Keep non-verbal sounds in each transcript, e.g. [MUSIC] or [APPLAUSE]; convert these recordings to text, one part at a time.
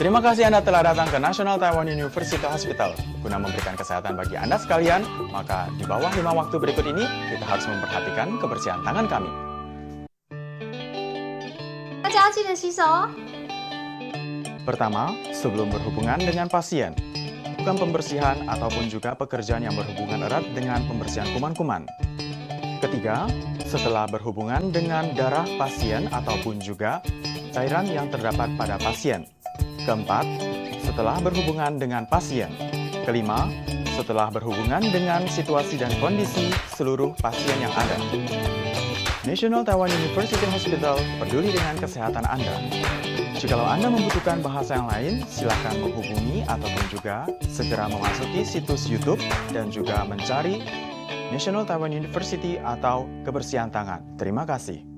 Terima kasih Anda telah datang ke National Taiwan University Hospital. Guna memberikan kesehatan bagi Anda sekalian, maka di bawah lima waktu berikut ini, kita harus memperhatikan kebersihan tangan kami. 大家要记得洗手哦。 Pertama, sebelum berhubungan dengan pasien. Bukan pembersihan ataupun juga pekerjaan yang berhubungan erat dengan pembersihan kuman-kuman. Ketiga, setelah berhubungan dengan darah pasien ataupun juga cairan yang terdapat pada pasien. Keempat, setelah berhubungan dengan pasien. Kelima, setelah berhubungan dengan situasi dan kondisi seluruh pasien yang ada. National Taiwan University Hospital peduli dengan kesehatan Anda. Jikalau Anda membutuhkan bahasa yang lain, silakan menghubungi ataupun juga segera memasuki situs YouTube dan juga mencari National Taiwan University atau kebersihan tangan. Terima kasih.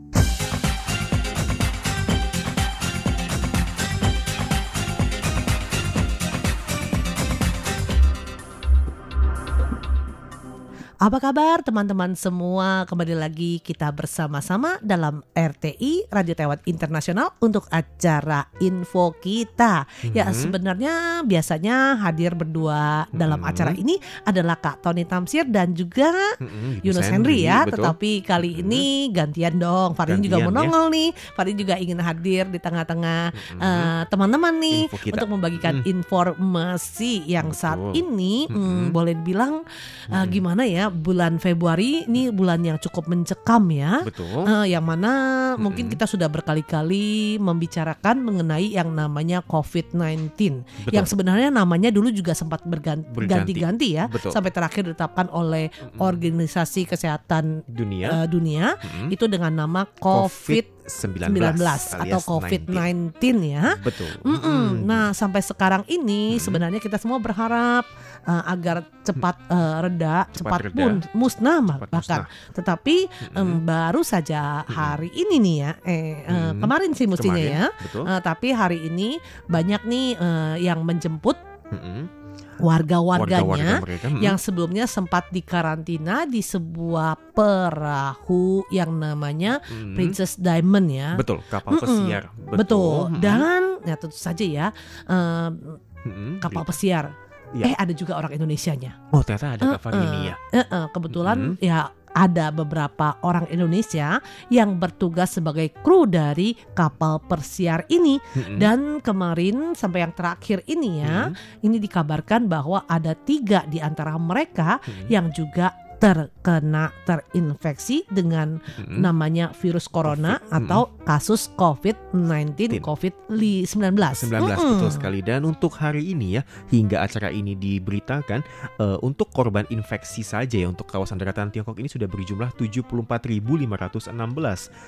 Apa kabar teman-teman semua? Kembali lagi kita bersama-sama dalam RTI Radio Taiwan Internasional untuk acara info kita. Ya Mhm. sebenarnya biasanya hadir berdua dalam Mhm. acara ini adalah Kak Tony Tamsir dan juga Mm-mm, Yunus Henry ya. betul. Tetapi kali Mhm. ini gantian dong. Farin juga Gantian, ya. menongol nih. Farin juga ingin hadir di tengah-tengah Mhm. eh, teman-teman nih untuk membagikan Mhm. informasi yang saat Betul. ini hmm, Mhm. boleh dibilang eh, Mhm. gimana ya bulan Februari ini bulan yang cukup mencekam ya. Betul. Eh, yang mana mungkin Mhm. kita sudah berkali-kali membicarakan mengenai yang namanya COVID-19 Betul. yang sebenarnya namanya dulu juga sempat bergan- Berganti. berganti-ganti ya Betul. sampai terakhir ditetapkan oleh. Organisasi Kesehatan dunia eh, Dunia Mm-mm. itu dengan nama COVID-19 COVID-19 atau COVID-19 ya. Betul. Mm-mm. Mm-mm. Nah, sampai sekarang ini Mm-mm. sebenarnya kita semua berharap uh, agar cepat uh, reda, cepat, reda. pun musnah Cepat bahkan. musnah. Tetapi Mm-mm. em, baru saja hari ini nih ya, eh uh, Mm-mm. kemarin sih mestinya Kemarin, ya. Betul. Uh, tapi hari ini banyak nih uh, yang menjemput Mm-mm. Warga-warganya Warga-warga mereka. mm-mm. yang sebelumnya sempat dikarantina di sebuah perahu yang namanya Mm-mm. Princess Diamond ya. Betul, kapal Mm-mm. pesiar. Betul. Mm-mm. Dan ya tentu saja ya eh, Mm-mm. kapal pesiar. Iya. Eh ada juga orang Indonesianya. Oh, ternyata ada Kak Eh, ini ya. eh, eh, kebetulan ya ada beberapa orang Indonesia yang bertugas sebagai kru dari kapal persiar ini Mm-mm. dan kemarin sampai yang terakhir ini ya Mm-mm. ini dikabarkan bahwa ada tiga di antara mereka Mm-mm. yang juga terkena terinfeksi dengan Mm-mm. namanya virus corona Covid, atau kasus COVID-19 Tin. COVID-19 19 Mm-mm. betul sekali dan untuk hari ini ya hingga acara ini diberitakan eh, untuk korban infeksi saja ya untuk kawasan daratan Tiongkok ini sudah berjumlah 74.516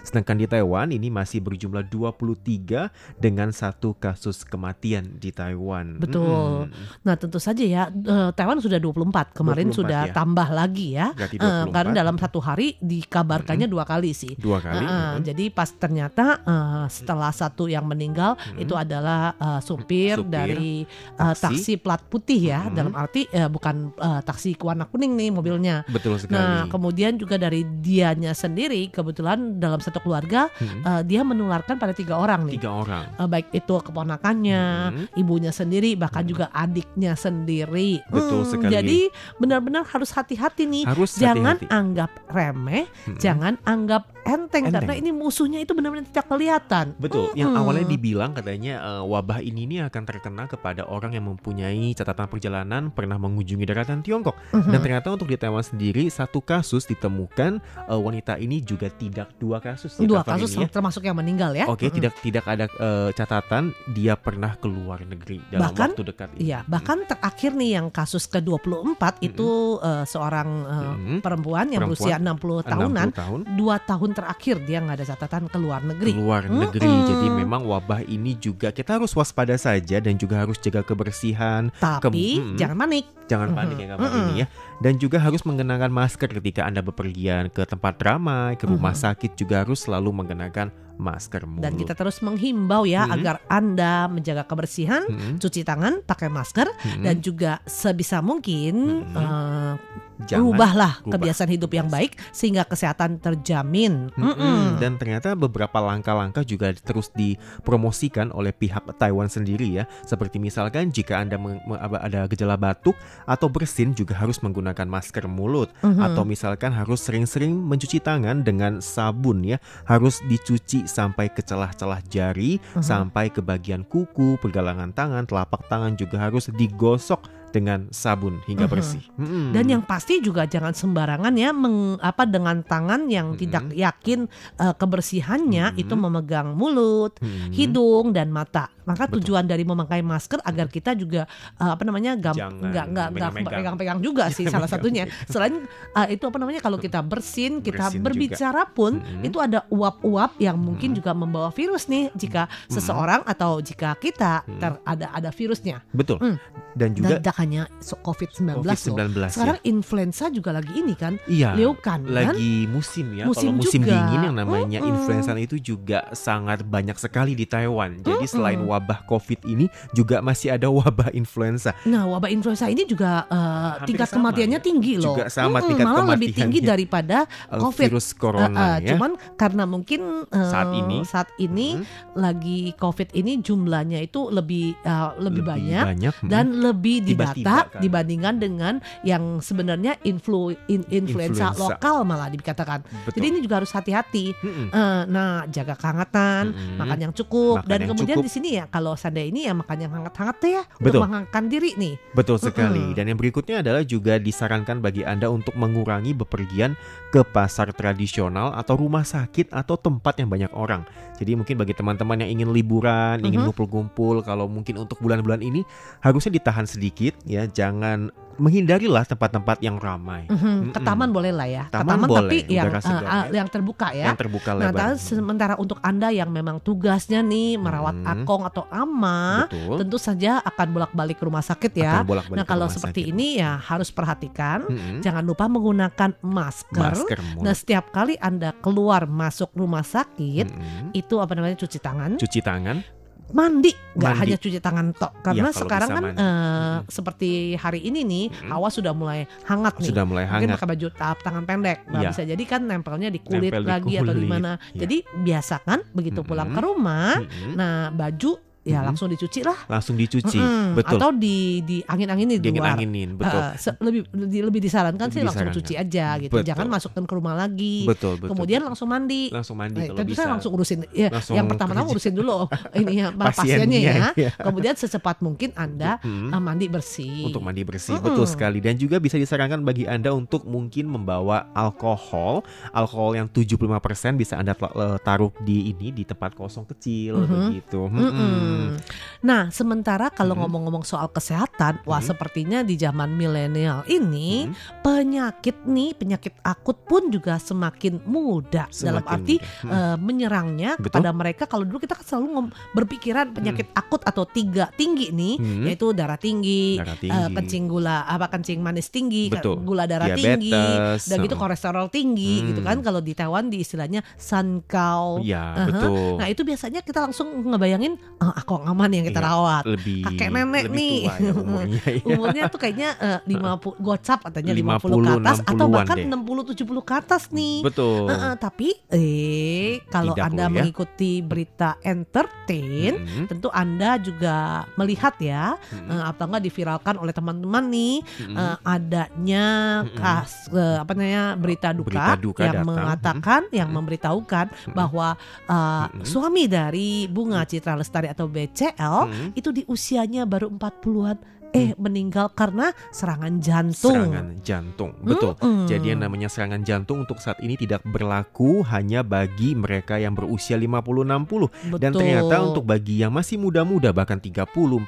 sedangkan di Taiwan ini masih berjumlah 23 dengan satu kasus kematian di Taiwan. Betul. Mm-mm. Nah tentu saja ya eh, Taiwan sudah 24 kemarin 24 sudah ya. tambah lagi ya Berarti Eh, 24. karena dalam satu hari dikabarkannya dua kali sih dua kali. Eh, mm-mm. jadi pas ternyata eh, setelah satu yang meninggal Mm-mm. itu adalah eh, supir, Supir, dari eh, taksi. taksi. plat putih ya Mm-mm. dalam arti eh, bukan eh, taksi warna kuning nih mobilnya. Betul sekali. Nah kemudian juga dari dianya sendiri kebetulan dalam satu keluarga Mm-mm. eh, dia menularkan pada tiga orang nih. tiga orang. Eh, baik itu keponakannya, Mm-mm. ibunya sendiri, bahkan Mm-mm. juga adiknya sendiri. Betul Hmm, sekali. Jadi benar-benar harus hati-hati nih. Harus Jangan hati-hati. anggap remeh, Mm-mm. jangan anggap enteng, Enteng. karena ini musuhnya itu benar-benar tidak kelihatan. Betul, Mm-mm. yang awalnya dibilang katanya eh, wabah ini nih akan terkena kepada orang yang mempunyai catatan perjalanan pernah mengunjungi daratan Tiongkok. Mhm. Dan ternyata untuk di Taiwan sendiri satu kasus ditemukan eh, wanita ini juga tidak dua kasus. ya, dua kasus ya. termasuk yang meninggal ya. Oke, Mm-mm. tidak tidak ada eh, catatan dia pernah keluar negeri dalam Bahkan- waktu dekat ini. Iya, bahkan terakhir nih yang kasus ke-24 itu eh, seorang eh, Mm-mm. perempuan yang Perempuan, berusia 60 60 tahunan, tahun dua tahun terakhir dia nggak ada catatan ke luar negeri. keluar negeri. Mm-mm. Jadi memang wabah ini juga kita harus waspada saja dan juga harus jaga kebersihan. Tapi mm-mm. jangan panik. Jangan panik ya Mhm. ini ya. Dan juga harus mengenakan masker ketika Anda bepergian ke tempat ramai, ke rumah sakit juga harus selalu mengenakan masker mulut. Dan kita terus menghimbau ya Mhm. agar Anda menjaga kebersihan, Mhm. cuci tangan, pakai masker Mhm. dan juga sebisa mungkin Mhm. eh, Jangan rubahlah rubah kebiasaan hidup yang baik sehingga kesehatan terjamin. Mm-mm. Mm-mm. Dan ternyata beberapa langkah-langkah juga terus dipromosikan oleh pihak Taiwan sendiri ya. Seperti misalkan jika Anda ada gejala batuk atau bersin juga harus menggunakan masker mulut. Mhm. Atau misalkan harus sering-sering mencuci tangan dengan sabun ya. Harus dicuci sampai ke celah-celah jari, Mhm. sampai ke bagian kuku, pergelangan tangan, telapak tangan juga harus digosok dengan sabun hingga bersih. Mm-mm. Dan yang pasti juga jangan sembarangan ya meng, apa dengan tangan yang Mhm. tidak yakin eh, kebersihannya Mhm. itu memegang mulut, Mm-mm. hidung dan mata. Maka Betul. tujuan dari memakai masker agar kita juga eh, apa namanya gam- nggak nggak nggak pegang-pegang juga sih salah satunya. Selain eh, itu apa namanya kalau kita bersin, kita Bersin berbicara pun Mhm. itu ada uap-uap yang mungkin Mhm. juga membawa virus nih jika seseorang atau jika kita Mhm. ter, ada ada virusnya. Betul. Mm. Dan juga Dan tidak hanya so- COVID-19 loh. COVID-19 Sekarang influenza juga lagi ini kan, ya. Iya. leukan kan? Lagi musim ya. Musim Kalau musim juga. dingin yang namanya Mm-mm. influenza itu juga sangat banyak sekali di Taiwan. Jadi Mm-mm. selain wabah COVID ini juga masih ada wabah influenza. Nah, wabah influenza ini juga Hampir tingkat sama kematiannya ya. tinggi loh. Juga sama Mm-mm, tingkat malah lebih kematiannya. tinggi daripada Eh, COVID. virus corona eh, ya. Cuman karena mungkin eh, Saat ini. saat ini Mm, lagi COVID ini jumlahnya itu lebih eh, lebih, banyak. mm. dan lebih Tiba-tiba didata kan. dibandingkan dengan yang sebenarnya influ, in- influenza, Influenza. lokal malah dikatakan. Betul. Jadi ini juga harus hati-hati. Mm-mm. Eh, nah, jaga kehangatan, Mm-mm. makan yang cukup Makan dan yang kemudian cukup. di sini ya kalau seandainya ini ya makan yang hangat-hangat deh ya Betul. untuk menghangatkan diri nih. Betul sekali. Mm-mm. Dan yang berikutnya adalah juga disarankan bagi Anda untuk mengurangi bepergian ke pasar tradisional atau rumah sakit atau tempat yang banyak orang. Jadi mungkin bagi teman-teman yang ingin liburan, ingin Mhm. ngumpul-ngumpul, kalau mungkin untuk bulan-bulan ini harusnya ditahan sedikit ya, jangan menghindarilah tempat-tempat yang ramai. Mhm, Ke Mm-mm. taman boleh lah ya. Ke Taman taman boleh, tapi yang segar ya. yang terbuka ya. Yang terbuka Nah, lebar. tapi sementara untuk Anda yang memang tugasnya nih merawat Hmm. akong atau ama, Betul. tentu saja akan bolak-balik ke rumah sakit ya. Bolak-balik Nah, kalau seperti sakit. ini ya harus perhatikan. Mm-mm. Jangan lupa menggunakan masker. masker mulut. Nah, setiap kali Anda keluar masuk rumah sakit, Mm-mm. itu apa namanya cuci tangan, Cuci tangan. Mandi, nggak hanya cuci tangan tok. Karena kalau sekarang kan mandi. Mm-mm. seperti hari ini nih, Mm-mm. hawa sudah mulai hangat nih. Sudah mulai Mungkin hangat. pakai baju tap tangan pendek, nggak Iya. bisa jadi kan nempelnya di kulit Nempel di lagi atau di kulit, mana. iya. Jadi biasakan begitu pulang ke rumah, Mm-mm. nah baju ya Mm-mm. langsung dicuci lah, Langsung dicuci. Mm-mm. Betul. atau di di angin-anginin di luar. Betul. Eh, se- lebih di- lebih disarankan sih Lebih langsung disarankan. cuci aja gitu, Betul. jangan masukkan ke rumah lagi. betul, betul. Kemudian betul. langsung mandi. langsung mandi Nah, kalau bisa. saya langsung urusin ya, Langsung yang pertama-tama kerja. urusin dulu [LAUGHS] ini ya pasiennya Pasiennya, ya. iya. Kemudian secepat mungkin Anda Mm. eh, mandi bersih. untuk mandi bersih Mm-mm. betul sekali dan juga bisa disarankan bagi Anda untuk mungkin membawa alkohol alkohol yang 75% bisa Anda eh, taruh di ini di tempat kosong kecil Mhm. begitu Mm-mm. Mm-mm. Nah, sementara kalau Mhm. ngomong-ngomong soal kesehatan, wah Mhm. sepertinya di zaman milenial ini penyakit nih, penyakit akut pun juga semakin mudah. Dalam Semakin arti mudah. Mm. eh, menyerangnya Betul. kepada mereka. Kalau dulu kita kan selalu berpikiran penyakit akut atau tiga tinggi nih, Hmm. yaitu darah tinggi, darah eh, tinggi kencing gula, apa kencing manis tinggi, Betul. gula darah tinggi, diabetes dan gitu kolesterol tinggi Hmm. gitu kan. Kalau di Taiwan di istilahnya sankau. ya Aha. betul Nah itu biasanya kita langsung ngebayangin ah aku aman yang kita Iya, rawat. lebih kakek nenek lebih nih. tua ya umurnya [LAUGHS] ya. Umurnya tuh kayaknya eh, 50 gocap katanya 50, 50, ke atas atau 60-an bahkan deh. 60 70 ke atas nih. betul Heeh, tapi eh kalau Tidak Anda ya. mengikuti berita entertain Mm-mm. tentu Anda juga melihat ya Mm-mm. eh, atau enggak diviralkan oleh teman-teman nih Mm-mm. eh, adanya Mm-mm. kas eh, apa namanya berita duka, Berita duka yang datang. mengatakan yang Mm-mm. memberitahukan Mm-mm. bahwa uh, Mm-mm. suami dari Bunga Citra Lestari atau BCL Mm-mm. itu di usianya baru 40-an eh meninggal karena serangan jantung. serangan jantung betul Mm-mm. Jadi yang namanya serangan jantung untuk saat ini tidak berlaku hanya bagi mereka yang berusia 50-60 Dan ternyata untuk bagi yang masih muda-muda bahkan 30-40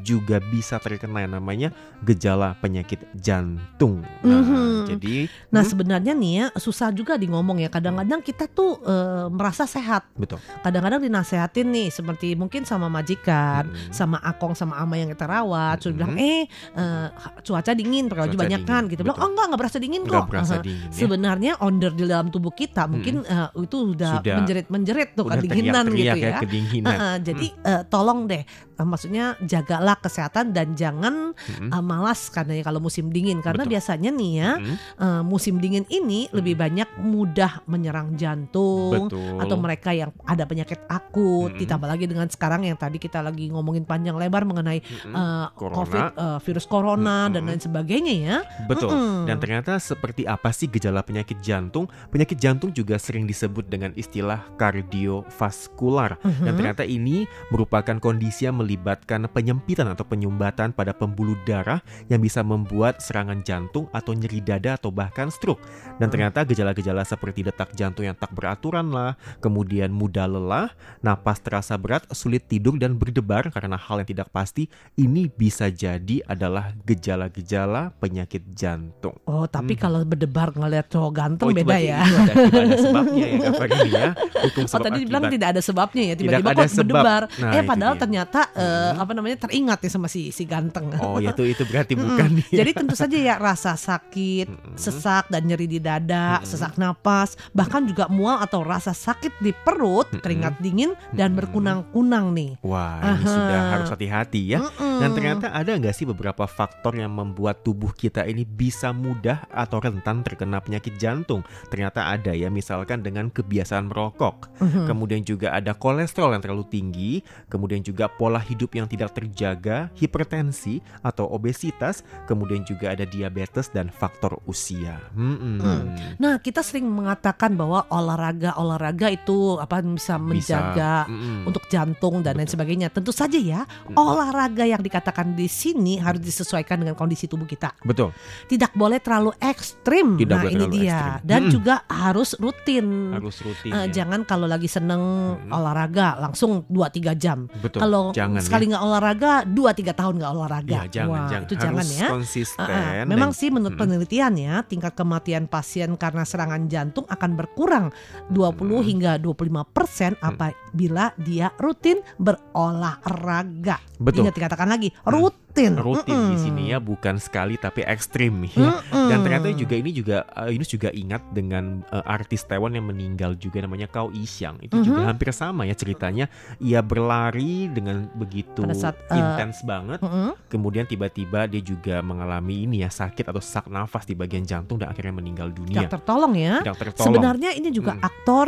juga bisa terkena yang namanya gejala penyakit jantung Nah Mhm. jadi Nah hmm, sebenarnya nih ya susah juga di ngomong ya kadang-kadang kita tuh eh, merasa sehat betul kadang-kadang dinasehatin nih seperti mungkin sama majikan Mm-mm. sama akong sama ama yang kita rawat sudah bilang bilang eh eh, cuaca dingin pakai baju banyak kan gitu. Bilang oh enggak enggak berasa dingin Nggak kok. berasa dingin ya. Sebenarnya onder di dalam tubuh kita mungkin eh, itu udah, Sudah- menjerit-menjerit tuh Udah kedinginan gitu teriak-teriak ya. kedinginan. Heeh, jadi eh, tolong deh, eh, maksudnya jagalah kesehatan dan jangan Mm-mm. eh, malas karena ya kalau musim dingin karena Betul. biasanya nih ya Mm-mm. eh, musim dingin ini lebih banyak mudah menyerang jantung Betul. atau mereka yang ada penyakit akut Mm-mm. ditambah lagi dengan sekarang yang tadi kita lagi ngomongin panjang lebar mengenai eh, Corona. Covid eh, virus corona dan Mm-mm. lain sebagainya ya. Betul. Mm-mm. Dan ternyata seperti apa sih gejala penyakit jantung? Penyakit jantung juga sering disebut dengan istilah kardiovaskular. Dan Mhm. ternyata ini merupakan kondisi yang melibatkan penyempitan atau penyumbatan pada pembuluh darah yang bisa membuat serangan jantung atau nyeri dada atau bahkan stroke. Dan ternyata gejala-gejala seperti detak jantung yang tak beraturan lah, kemudian mudah lelah, napas terasa berat, sulit tidur dan berdebar karena hal yang tidak pasti, ini bisa jadi adalah gejala-gejala penyakit jantung. Oh, tapi Hmm. kalau berdebar ngeliat cowok ganteng Oh, beda ya. Itu ada, ada sebabnya ya Kak ya. Hukum Oh sebab tadi dibilang tidak ada sebabnya ya tiba-tiba kok sebab. berdebar. Nah, eh padahal dia. ternyata eh, Hmm. apa namanya teringat nih sama si si ganteng. Oh, ya itu itu berarti bukan nih. Jadi tentu saja ya rasa sakit, Mm-mm. sesak dan nyeri di dada, Mm-mm. sesak napas, bahkan juga mual atau rasa sakit di perut, Mm-mm. keringat dingin dan berkunang-kunang nih. Wah, ini Aha. sudah harus hati-hati ya. Mm-mm. Dan ternyata ada nggak sih beberapa faktor yang membuat tubuh kita ini bisa mudah atau rentan terkena penyakit jantung? Ternyata ada ya, misalkan dengan kebiasaan merokok. Mhm. Kemudian juga ada kolesterol yang terlalu tinggi, kemudian juga pola hidup yang tidak terjaga, hipertensi atau obesitas, kemudian juga ada diabetes dan faktor usia. Mm-mm. Hmm. Nah, kita sering mengatakan bahwa olahraga-olahraga itu apa bisa menjaga Mm-mm. untuk jantung dan lain sebagainya. Tentu saja ya, Mm-mm. olahraga yang dikatakan di sini harus disesuaikan dengan kondisi tubuh kita. Betul. Tidak boleh terlalu ekstrim. Tidak nah, boleh ini dia. ekstrim. Dan Mm-mm. juga harus rutin. Harus rutin. Eh, ya. Jangan kalau lagi seneng Mm-mm. olahraga langsung 2-3 jam. Betul. Kalau jangan sekali ya. nggak olahraga 2-3 tahun nggak olahraga. Ya, jangan, Wah, jangan. itu jangan Harus ya. konsisten. Ah, ah. dan- Memang sih menurut Mm-mm. penelitian ya tingkat kematian pasien karena serangan jantung akan berkurang 20 Mm. hingga 25 persen apabila dia rutin berolahraga. Betul. Ingat dikatakan lagi rutin. Rutin di Mm-mm. sini ya bukan sekali tapi ekstrim ya. Mm-mm. Dan ternyata juga ini juga uh, Yunus juga ingat dengan uh, artis Taiwan yang meninggal juga namanya Kau Isyang. Itu juga Mhm. hampir sama ya ceritanya. Ia berlari dengan begitu Pada saat, uh, intens banget. Mm-mm. Kemudian tiba-tiba dia juga mengalami ini ya sakit atau sesak nafas di bagian jantung dan akhirnya meninggal dunia. Tidak tertolong ya. Tidak tertolong. Sebenarnya ini juga Mm. aktor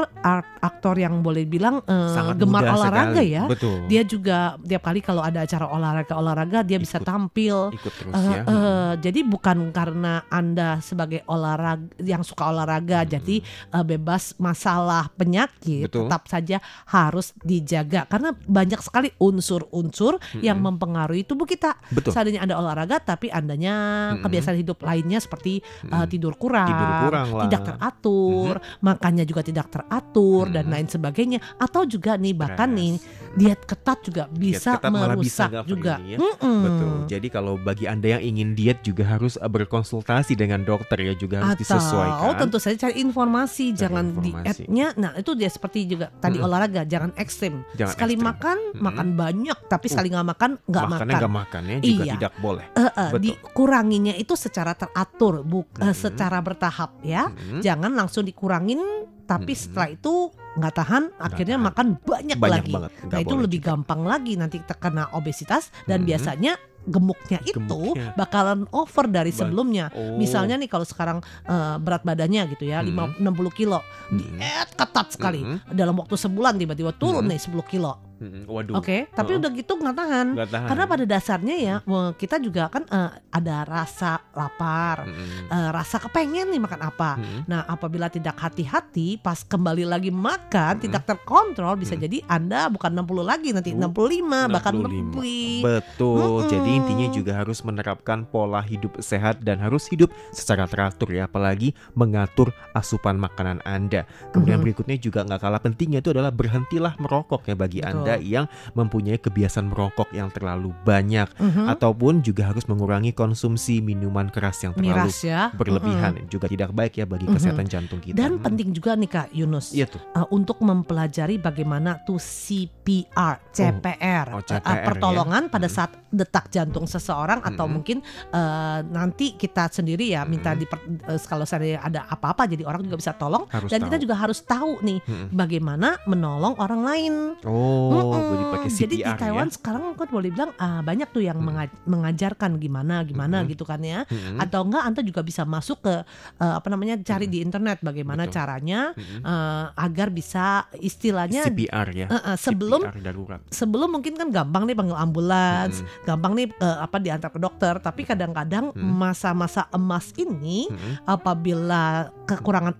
aktor yang boleh bilang Sangat gemar olahraga sekali. ya. Betul. Dia juga tiap kali kalau ada acara olahraga-olahraga dia bisa Ikut. tampil. ikut terus Eh, ya. eh, jadi bukan karena anda sebagai olahraga yang suka olahraga Mm-mm. jadi eh, bebas masalah penyakit Betul. tetap saja harus dijaga karena banyak sekali unsur-unsur yang Mm-mm. mempengaruhi tubuh kita. Betul. Seandainya anda olahraga tapi andanya Mm-mm. kebiasaan hidup lainnya seperti eh, Mm-mm. tidur kurang, Tidur kurang lah. tidak teratur, makannya juga tidak teratur dan Mm-mm. lain sebagainya atau juga nih bahkan Stres. nih diet ketat juga bisa ketat bisa merusak nggak, juga. Ya? Mm-mm. Betul. Jadi kalau bagi Anda yang ingin diet juga harus uh, berkonsultasi dengan dokter ya juga harus Atau disesuaikan. tentu saja cari informasi, Cari jangan informasi. dietnya. Nah itu dia seperti juga tadi Mm-mm. olahraga, jangan ekstrim. Jangan sekali ekstrim. makan Mm-mm. makan banyak, tapi Uh, sekali nggak makan nggak Makannya makan. nggak makan ya juga Iya. tidak boleh. Eh, eh, Betul. dikuranginya itu secara teratur, bu, eh, Mm-mm. secara bertahap ya. Mm-mm. Jangan langsung dikurangin, tapi Mm-mm. setelah itu nggak tahan, akhirnya tahan. makan banyak, Banyak lagi. banget. nggak Nah itu lebih juga. gampang lagi nanti terkena obesitas dan Mm-mm. biasanya gemuknya itu Gemuknya. bakalan over dari sebelumnya. Oh. Misalnya nih kalau sekarang eh, berat badannya gitu ya, Hmm. 5 60 kilo, Mm-mm. diet ketat sekali. Mm-mm. Dalam waktu sebulan tiba-tiba turun Hmm. nih 10 kilo. Waduh. Oke, tapi Heeh. udah gitu nggak tahan. Tahan. Karena pada dasarnya ya kita juga kan eh, ada rasa lapar, Mm-mm. eh, rasa kepengen nih makan apa. Mm-mm. Nah, apabila tidak hati-hati pas kembali lagi makan Mm-mm. tidak terkontrol bisa Mm. jadi Anda bukan 60 lagi nanti Uh, 65 bahkan 65. lebih. Betul. Mm-mm. Jadi intinya juga harus menerapkan pola hidup sehat dan harus hidup secara teratur ya, apalagi mengatur asupan makanan Anda. Kemudian Mhm. berikutnya juga nggak kalah pentingnya itu adalah berhentilah merokok ya bagi Betul. Anda Anda yang mempunyai kebiasaan merokok yang terlalu banyak Mhm. ataupun juga harus mengurangi konsumsi minuman keras yang terlalu miras ya berlebihan juga tidak baik ya bagi Mhm. kesehatan jantung kita. dan Hmm. penting juga nih kak Yunus Iya tuh. uh, untuk mempelajari bagaimana tuh CPR, CPR, oh, uh, CPR ya. pertolongan pada Mm. saat detak jantung seseorang atau Mm-mm. mungkin uh, nanti kita sendiri ya minta Mm-mm. di kalau saya ada apa-apa jadi orang juga bisa tolong Harus dan tahu. kita juga harus tahu nih Mm-mm. bagaimana menolong orang lain. Oh, Pakai CPR Jadi di Taiwan ya. sekarang kan boleh bilang ah, banyak tuh yang Mm. menga- mengajarkan gimana gimana Mm-mm. gitu kan ya. Mm-mm. Atau enggak Anda juga bisa masuk ke eh, apa namanya cari Mm. di internet bagaimana Betul. caranya Mm-mm. eh, agar bisa istilahnya CPR ya. eh, eh, sebelum CPR darurat. sebelum mungkin kan gampang nih panggil ambulans, Mm-mm. gampang nih eh, apa diantar ke dokter, tapi kadang-kadang Mm. masa-masa emas ini Mm-mm. apabila kekurangan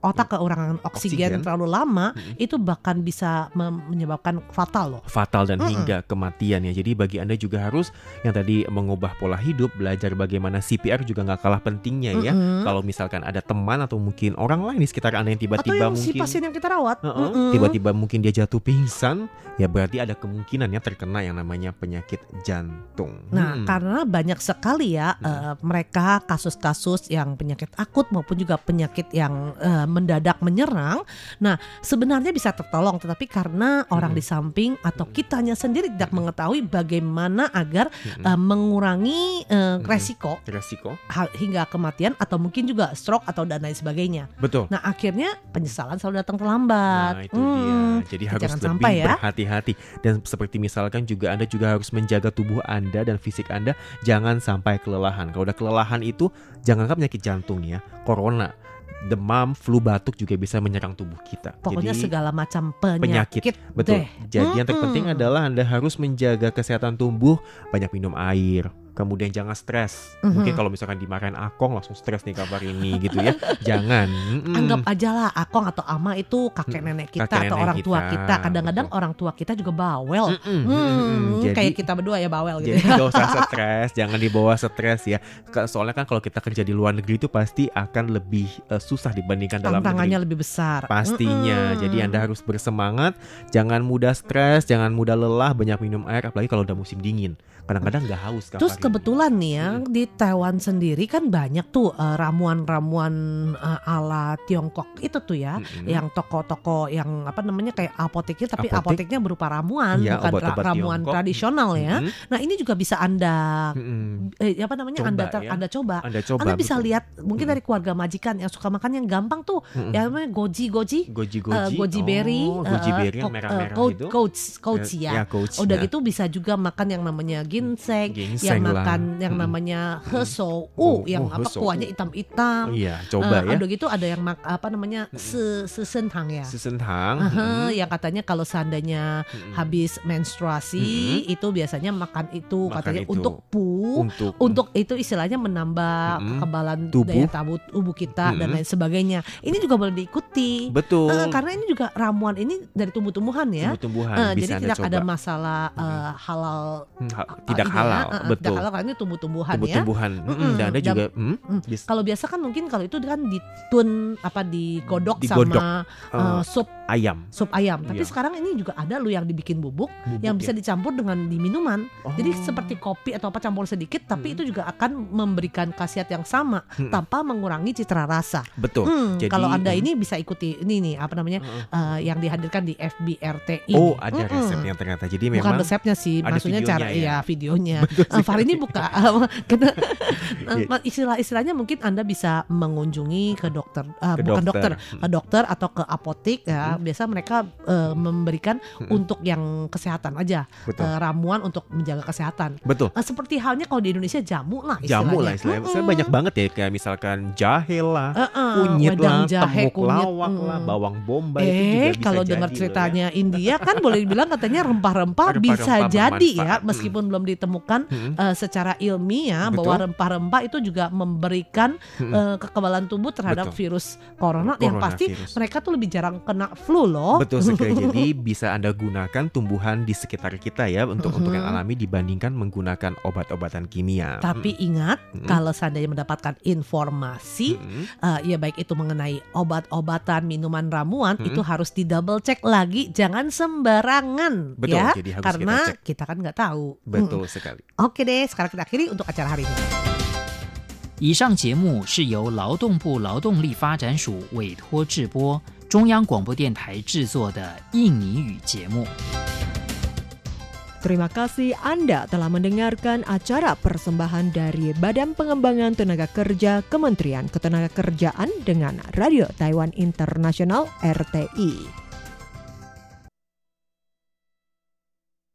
otak kekurangan oksigen, Oksigen. terlalu lama Mm-mm. itu bahkan bisa menyebabkan fatal loh. fatal dan Mm-mm. hingga kematian ya. Jadi bagi Anda juga harus yang tadi mengubah pola hidup, belajar bagaimana CPR juga nggak kalah pentingnya ya. Mm-mm. Kalau misalkan ada teman atau mungkin orang lain di sekitar Anda yang tiba-tiba yang si mungkin pasien yang kita rawat, Heeh, Mm-mm. tiba-tiba mungkin dia jatuh pingsan, ya berarti ada kemungkinan ya terkena yang namanya penyakit jantung. Nah, Hmm. karena banyak sekali ya Hmm. eh, mereka kasus-kasus yang penyakit akut maupun juga penyakit yang eh, mendadak menyerang. Nah, sebenarnya bisa tertolong, tetapi karena orang Hmm. di samping atau kitanya sendiri tidak Hmm. mengetahui bagaimana agar eh, mengurangi Hmm. resiko resiko. hingga kematian atau mungkin juga stroke atau dan lain sebagainya. Betul. Nah, akhirnya penyesalan selalu datang terlambat. Nah itu Hmm. dia. Jadi harus jangan lebih sampai ya. berhati-hati. Dan seperti misalkan juga Anda juga harus menjaga tubuh Anda dan fisik Anda jangan sampai kelelahan. Kalau udah kelelahan itu jangan anggap penyakit jantung ya, corona, demam, flu, batuk juga bisa menyerang tubuh kita. Pokoknya Jadi segala macam penyakit. penyakit, betul. deh. Jadi yang terpenting adalah Anda harus menjaga kesehatan tubuh, banyak minum air. Kemudian jangan stres. Mhm. Mungkin kalau misalkan dimarahin akong langsung stres nih kabar ini gitu ya. [LAUGHS] Jangan. Mm-mm. Anggap aja lah akong atau ama itu kakek Mm, nenek kita kakek atau nenek orang tua kita, kita. Kadang-kadang betul. orang tua kita juga bawel. Mm-mm. Hmm, Jadi kayak kita berdua ya bawel gitu. Jadi ya. gak usah [LAUGHS] stres, jangan dibawa stres ya. Soalnya kan kalau kita kerja di luar negeri itu pasti akan lebih eh, susah dibandingkan dalam Tantangannya negeri. lebih besar. Pastinya. Mm-mm. Jadi Anda harus bersemangat, jangan mudah stres, jangan mudah lelah, banyak minum air apalagi kalau udah musim dingin. Kadang-kadang nggak haus Kak Terus kebetulan nih ya Mm-mm. di Taiwan sendiri kan banyak tuh eh, ramuan-ramuan eh, ala Tiongkok itu tuh ya. Mm-mm. Yang toko-toko yang apa namanya kayak apoteknya tapi Apotek. apoteknya berupa ramuan Iya, bukan ra- obat-obat ramuan Tiongkok. tradisional ya. Mm-mm. Nah, ini juga bisa Anda Mm-mm. eh, apa namanya Coba Anda ya. Anda coba. Anda coba. Anda bisa betul. lihat mungkin Mm-mm. dari keluarga majikan yang suka makan yang gampang tuh Mm-mm. ya namanya goji goji goji-goji. goji berry Oh, goji berry yang merah-merah itu. coach coach Ya, ya. coach. Udah ya. gitu bisa juga makan yang namanya ginseng, Ginseng yang lah. makan yang Mm-mm. namanya heso, Oh, yang oh, apa kuahnya hitam-hitam. Iya, coba Eh, ya. Udah gitu ada yang mak apa namanya se sesentang ya. Sesentang. Aha, mm-mm. yang katanya kalau seandainya Mm-mm. habis menstruasi itu biasanya makan itu Makan katanya itu. untuk pu untuk untuk itu istilahnya menambah Mm-mm. kekebalan Tubuh. daya tahan tubuh kita dan Mm-mm. lain sebagainya. Ini juga boleh diikuti. betul Eh, karena ini juga ramuan ini dari tumbuh-tumbuhan ya. tumbuh-tumbuhan bisa jadi tidak coba. ada masalah eh, halal Hmm, ha- eh, tidak ini ya, halal, eh, eh, betul. Tidak halal karena ini tumbuh-tumbuhan ya. Tumbuh-tumbuhan. Mm-mm, Mm-mm, Dan dan- juga Mm. bis- Kalau biasa kan mungkin kalau itu kan ditun apa digodok, Digodok, sama eh, eh, sup ayam. sup ayam. Tapi Iya. sekarang ini juga ada loh yang dibikin bubuk, Bubuk yang bisa ya. dicampur dengan di minuman. Jadi Oh. seperti kopi atau apa campur sedikit, tapi Hmm. itu juga akan memberikan khasiat yang sama Hmm. tanpa mengurangi citra rasa. betul. Hmm, Jadi, kalau anda hmm. ini bisa ikuti ini nih apa namanya Heeh. eh, yang dihadirkan di FBRT Oh, ini. ada Mm-mm. resepnya ternyata. Jadi Bukan memang resepnya sih, ada maksudnya videonya cara ya? ya videonya. [LAUGHS] Betul Eh, Fahri ini buka [LAUGHS] karena [LAUGHS] Iya. eh, istilah-istilahnya mungkin anda bisa mengunjungi ke dokter, eh, ke bukan dokter. dokter, ke dokter atau ke apotek ya. Hmm. Biasa mereka eh, memberikan Hmm. untuk yang kesehatan aja, Betul. eh, ramuan untuk menjaga kesehatan. Betul. Eh, seperti halnya kalau di Indonesia jamu lah istilahnya. Jamu lah istilahnya. Saya Mm-mm. banyak banget ya kayak misalkan jahe lah, Eh, eh, kunyit lah, jahe, temuk kunyit, lawak lah, mm. bawang bombay itu juga Eh, bisa kalau dengar ya. ceritanya India kan boleh dibilang katanya rempah-rempah bisa jadi ya, meskipun belum ditemukan Mm-mm. eh, secara ilmiah Betul. bahwa rempah-rempah itu juga memberikan Mm-mm. eh, kekebalan tubuh terhadap Betul. virus corona, yang pasti Coronavirus. mereka tuh lebih jarang kena flu loh. Betul sekali. Jadi [LAUGHS] bisa Anda gunakan tumbuhan di sekitar kita ya untuk untuk yang Mhm. alami dibandingkan menggunakan obat-obatan kimia. Tapi ingat, Mm-mm. kalau seandainya mendapatkan informasi, Mm-mm. eh, ya baik itu mengenai obat-obatan, minuman ramuan, Mm-mm. itu harus di double check lagi, jangan sembarangan, Betul, ya. jadi harus Karena kita cek. kita kan nggak tahu. Betul sekali. Mm. Oke deh, sekarang kita akhiri untuk acara hari ini. 以上节目是由劳动部劳动力发展署委托制播， 中央广播电台制作的印尼语节目。 Terima kasih Anda telah mendengarkan acara persembahan dari Badan Pengembangan Tenaga Kerja Kementerian Ketenagakerjaan dengan Radio Taiwan Internasional RTI.